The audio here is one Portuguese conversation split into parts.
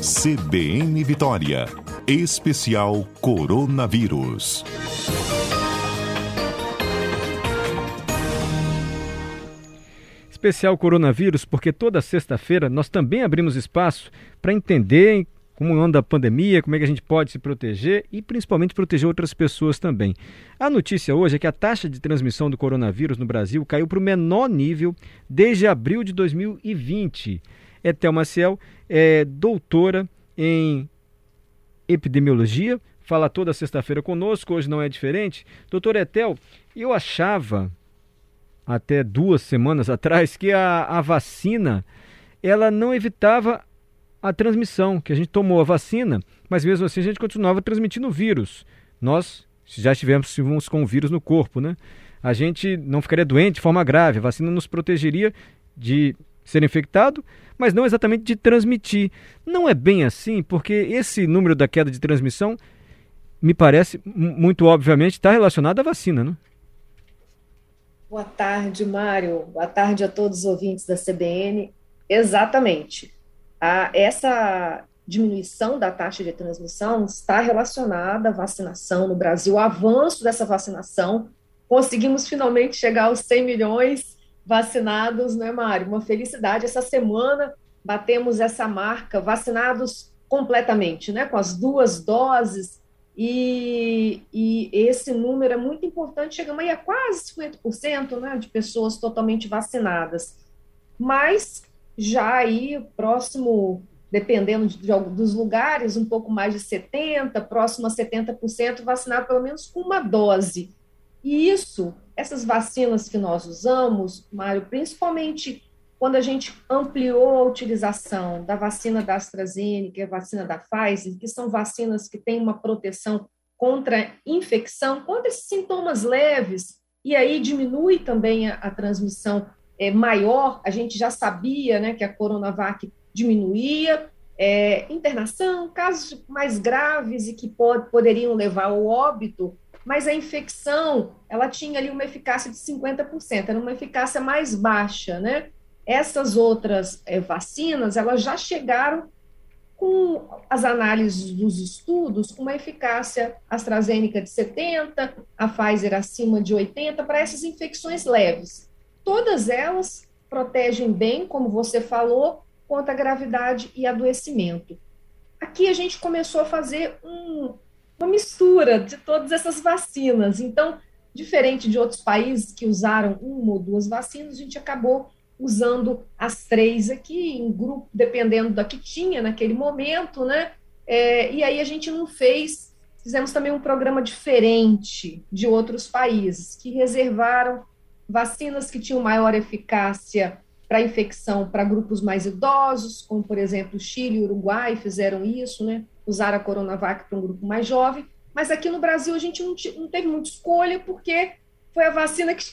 CBN Vitória. Especial Coronavírus. Especial Coronavírus, porque toda sexta-feira nós também abrimos espaço para entender como anda a pandemia, como é que a gente pode se proteger e principalmente proteger outras pessoas também. A notícia hoje é que a taxa de transmissão do coronavírus no Brasil caiu para o menor nível desde abril de 2020. Etel Maciel é doutora em epidemiologia, fala toda sexta-feira conosco, hoje não é diferente. Doutor Etel, eu achava até duas semanas atrás que a, a vacina ela não evitava a transmissão, que a gente tomou a vacina, mas mesmo assim a gente continuava transmitindo o vírus. Nós já estivemos com o vírus no corpo, né? A gente não ficaria doente de forma grave, a vacina nos protegeria de ser infectado, mas não exatamente de transmitir. Não é bem assim, porque esse número da queda de transmissão, me parece, muito obviamente, está relacionado à vacina, né? Boa tarde, Mário. Boa tarde a todos os ouvintes da CBN. Exatamente a, essa diminuição da taxa de transmissão está relacionada à vacinação no Brasil, o avanço dessa vacinação. Conseguimos finalmente chegar aos 100 milhões vacinados, né, Mário? Uma felicidade. Essa semana batemos essa marca, vacinados completamente, né, com as duas doses. E, e esse número é muito importante, chegamos aí a quase 50% né, de pessoas totalmente vacinadas. Mas já aí próximo, dependendo de, de, dos lugares, um pouco mais de 70%, próximo a 70% vacinado pelo menos com uma dose. E isso, essas vacinas que nós usamos, Mário, principalmente quando a gente ampliou a utilização da vacina da AstraZeneca a vacina da Pfizer, que são vacinas que têm uma proteção contra infecção, contra esses sintomas leves, e aí diminui também a, a transmissão é, maior, a gente já sabia né, que a Coronavac diminuía, é, internação, casos mais graves e que pod poderiam levar ao óbito, mas a infecção, ela tinha ali uma eficácia de 50%, era uma eficácia mais baixa, né? Essas outras é, vacinas, elas já chegaram com as análises dos estudos, com uma eficácia AstraZeneca de 70, a Pfizer acima de 80, para essas infecções leves todas elas protegem bem, como você falou, contra a gravidade e adoecimento. Aqui a gente começou a fazer um, uma mistura de todas essas vacinas. Então, diferente de outros países que usaram uma ou duas vacinas, a gente acabou usando as três aqui, em grupo, dependendo da que tinha naquele momento, né? É, e aí a gente não fez, fizemos também um programa diferente de outros países, que reservaram vacinas que tinham maior eficácia para infecção para grupos mais idosos, como por exemplo Chile e Uruguai fizeram isso, né? Usaram a Coronavac para um grupo mais jovem. Mas aqui no Brasil a gente não, não teve muita escolha, porque foi a vacina que,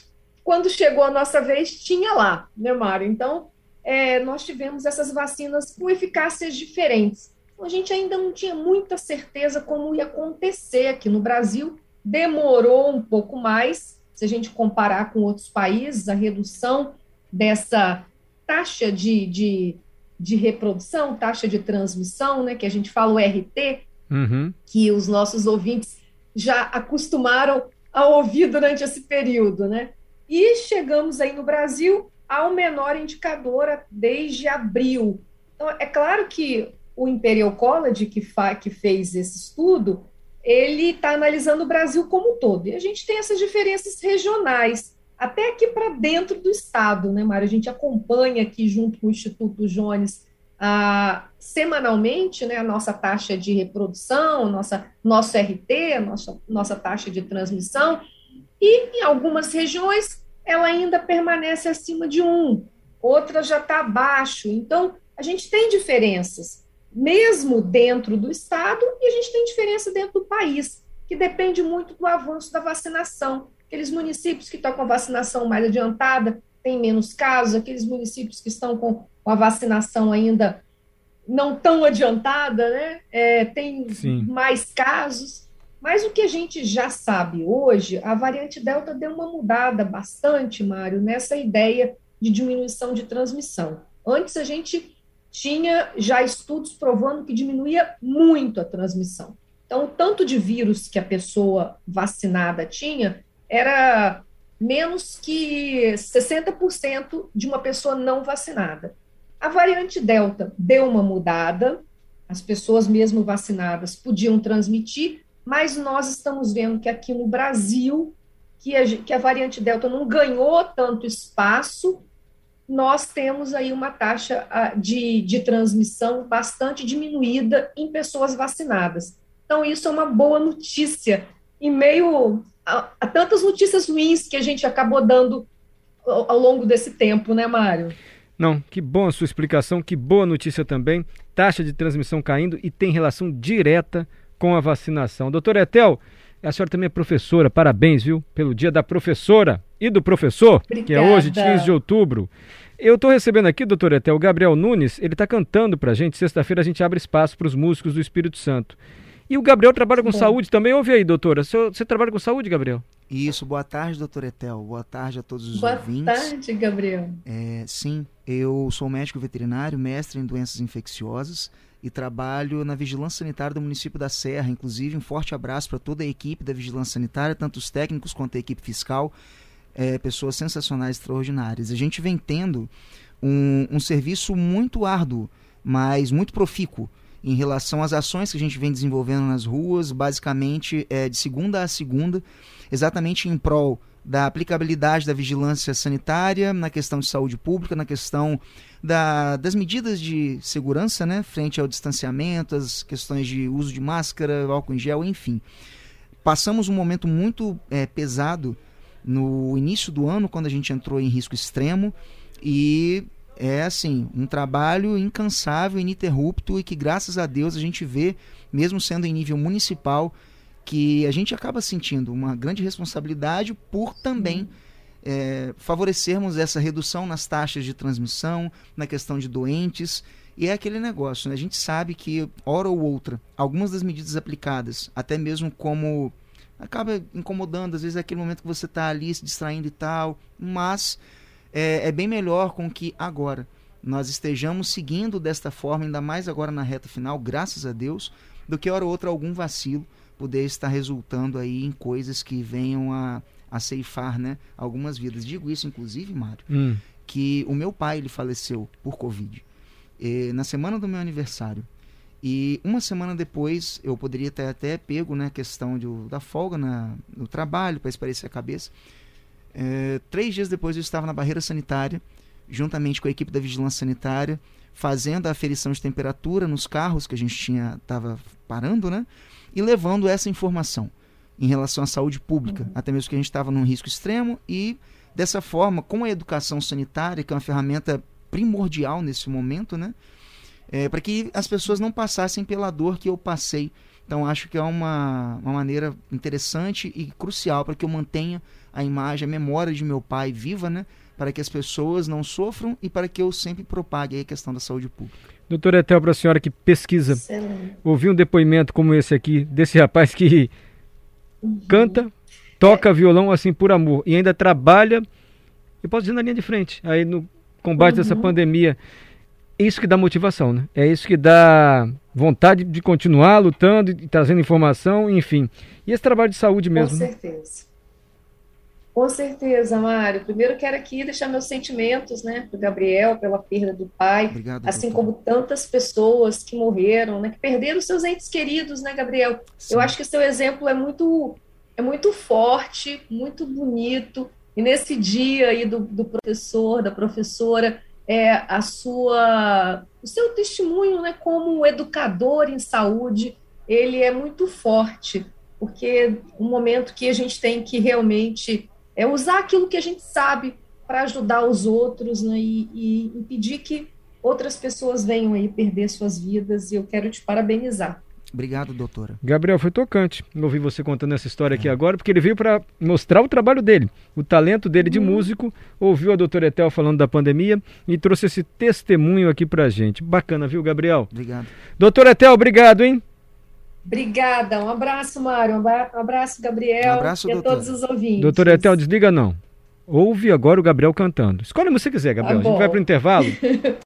quando chegou a nossa vez, tinha lá, né, Mário? Então, é, nós tivemos essas vacinas com eficácias diferentes. Então, a gente ainda não tinha muita certeza como ia acontecer aqui no Brasil. Demorou um pouco mais, se a gente comparar com outros países, a redução dessa taxa de, de, de reprodução, taxa de transmissão, né, que a gente fala o RT, uhum. que os nossos ouvintes já acostumaram a ouvir durante esse período, né? E chegamos aí no Brasil ao menor indicador desde abril. Então, é claro que o Imperial College, que, que fez esse estudo, ele está analisando o Brasil como um todo. E a gente tem essas diferenças regionais, até aqui para dentro do Estado, né, Mário? A gente acompanha aqui, junto com o Instituto Jones, ah, semanalmente, né, a nossa taxa de reprodução, nossa, nosso RT, nossa, nossa taxa de transmissão, e em algumas regiões ela ainda permanece acima de um, outras já está abaixo. Então, a gente tem diferenças mesmo dentro do Estado, e a gente tem diferença dentro do país, que depende muito do avanço da vacinação. Aqueles municípios que estão com a vacinação mais adiantada têm menos casos, aqueles municípios que estão com a vacinação ainda não tão adiantada, né, é, tem Sim. mais casos. Mas o que a gente já sabe hoje, a variante Delta deu uma mudada bastante, Mário, nessa ideia de diminuição de transmissão. Antes a gente tinha já estudos provando que diminuía muito a transmissão. Então, o tanto de vírus que a pessoa vacinada tinha era menos que 60% de uma pessoa não vacinada. A variante Delta deu uma mudada, as pessoas mesmo vacinadas podiam transmitir, mas nós estamos vendo que aqui no Brasil, que a, que a variante Delta não ganhou tanto espaço, nós temos aí uma taxa de, de transmissão bastante diminuída em pessoas vacinadas. Então, isso é uma boa notícia, em meio a, a tantas notícias ruins que a gente acabou dando ao, ao longo desse tempo, né, Mário? Não, que bom a sua explicação, que boa notícia também. Taxa de transmissão caindo e tem relação direta com a vacinação. Doutora Etel, a senhora também é professora, parabéns, viu, pelo dia da professora e do professor, Obrigada. que é hoje, 15 de outubro. Eu estou recebendo aqui, doutor Etel, o Gabriel Nunes, ele está cantando para a gente. Sexta-feira a gente abre espaço para os músicos do Espírito Santo. E o Gabriel trabalha com Bom. saúde também. Ouve aí, doutora. Você, você trabalha com saúde, Gabriel? Isso. Boa tarde, doutor Etel. Boa tarde a todos os Boa ouvintes. Boa tarde, Gabriel. É, sim, eu sou médico veterinário, mestre em doenças infecciosas e trabalho na vigilância sanitária do município da Serra. Inclusive, um forte abraço para toda a equipe da vigilância sanitária, tanto os técnicos quanto a equipe fiscal. É, pessoas sensacionais, extraordinárias. A gente vem tendo um, um serviço muito árduo, mas muito profícuo em relação às ações que a gente vem desenvolvendo nas ruas, basicamente é, de segunda a segunda, exatamente em prol da aplicabilidade da vigilância sanitária na questão de saúde pública, na questão da, das medidas de segurança, né, frente ao distanciamento, as questões de uso de máscara, álcool em gel, enfim. Passamos um momento muito é, pesado no início do ano, quando a gente entrou em risco extremo, e é assim, um trabalho incansável, ininterrupto e que graças a Deus a gente vê, mesmo sendo em nível municipal, que a gente acaba sentindo uma grande responsabilidade por também é, favorecermos essa redução nas taxas de transmissão, na questão de doentes. E é aquele negócio, né? a gente sabe que, hora ou outra, algumas das medidas aplicadas, até mesmo como acaba incomodando, às vezes é aquele momento que você está ali se distraindo e tal, mas é, é bem melhor com que agora nós estejamos seguindo desta forma, ainda mais agora na reta final, graças a Deus, do que hora ou outra algum vacilo poder estar resultando aí em coisas que venham a, a ceifar né, algumas vidas. Digo isso, inclusive, Mário, hum. que o meu pai ele faleceu por Covid e, na semana do meu aniversário. E uma semana depois, eu poderia ter até pego né, a questão de, da folga na, no trabalho para esparecer a cabeça. É, três dias depois eu estava na barreira sanitária, juntamente com a equipe da vigilância sanitária, fazendo a aferição de temperatura nos carros que a gente tinha estava parando, né? E levando essa informação em relação à saúde pública, uhum. até mesmo que a gente estava num risco extremo e dessa forma, com a educação sanitária, que é uma ferramenta primordial nesse momento, né? É, para que as pessoas não passassem pela dor que eu passei. Então acho que é uma, uma maneira interessante e crucial para que eu mantenha a imagem, a memória de meu pai viva, né? Para que as pessoas não sofram e para que eu sempre propague a questão da saúde pública. Doutora Etel, para a senhora que pesquisa, Excelente. ouvir um depoimento como esse aqui, desse rapaz que uhum. canta, toca é. violão assim por amor e ainda trabalha, eu posso dizer na linha de frente, aí no combate uhum. dessa pandemia. É isso que dá motivação, né? É isso que dá vontade de continuar lutando e trazendo informação, enfim. E esse trabalho de saúde mesmo. Com né? certeza. Com certeza, Mário. Primeiro quero aqui deixar meus sentimentos, né, para o Gabriel pela perda do pai, Obrigado, assim doutor. como tantas pessoas que morreram, né, que perderam seus entes queridos, né, Gabriel? Sim. Eu acho que seu exemplo é muito é muito forte, muito bonito. E nesse dia aí do, do professor, da professora, é a sua o seu testemunho, né, como educador em saúde, ele é muito forte, porque um momento que a gente tem que realmente é usar aquilo que a gente sabe para ajudar os outros né, e, e impedir que outras pessoas venham aí perder suas vidas. E eu quero te parabenizar. Obrigado, doutora. Gabriel, foi tocante ouvir você contando essa história é. aqui agora, porque ele veio para mostrar o trabalho dele, o talento dele de hum. músico, ouviu a doutora Etel falando da pandemia e trouxe esse testemunho aqui para gente. Bacana, viu, Gabriel? Obrigado. Doutora Etel, obrigado, hein? Obrigada. Um abraço, Mário. Um abraço, Gabriel. Um abraço, e a todos os ouvintes. Doutor Etel, desliga não. Ouve agora o Gabriel cantando. Escolhe o que você quiser, Gabriel. Tá a gente vai para o intervalo.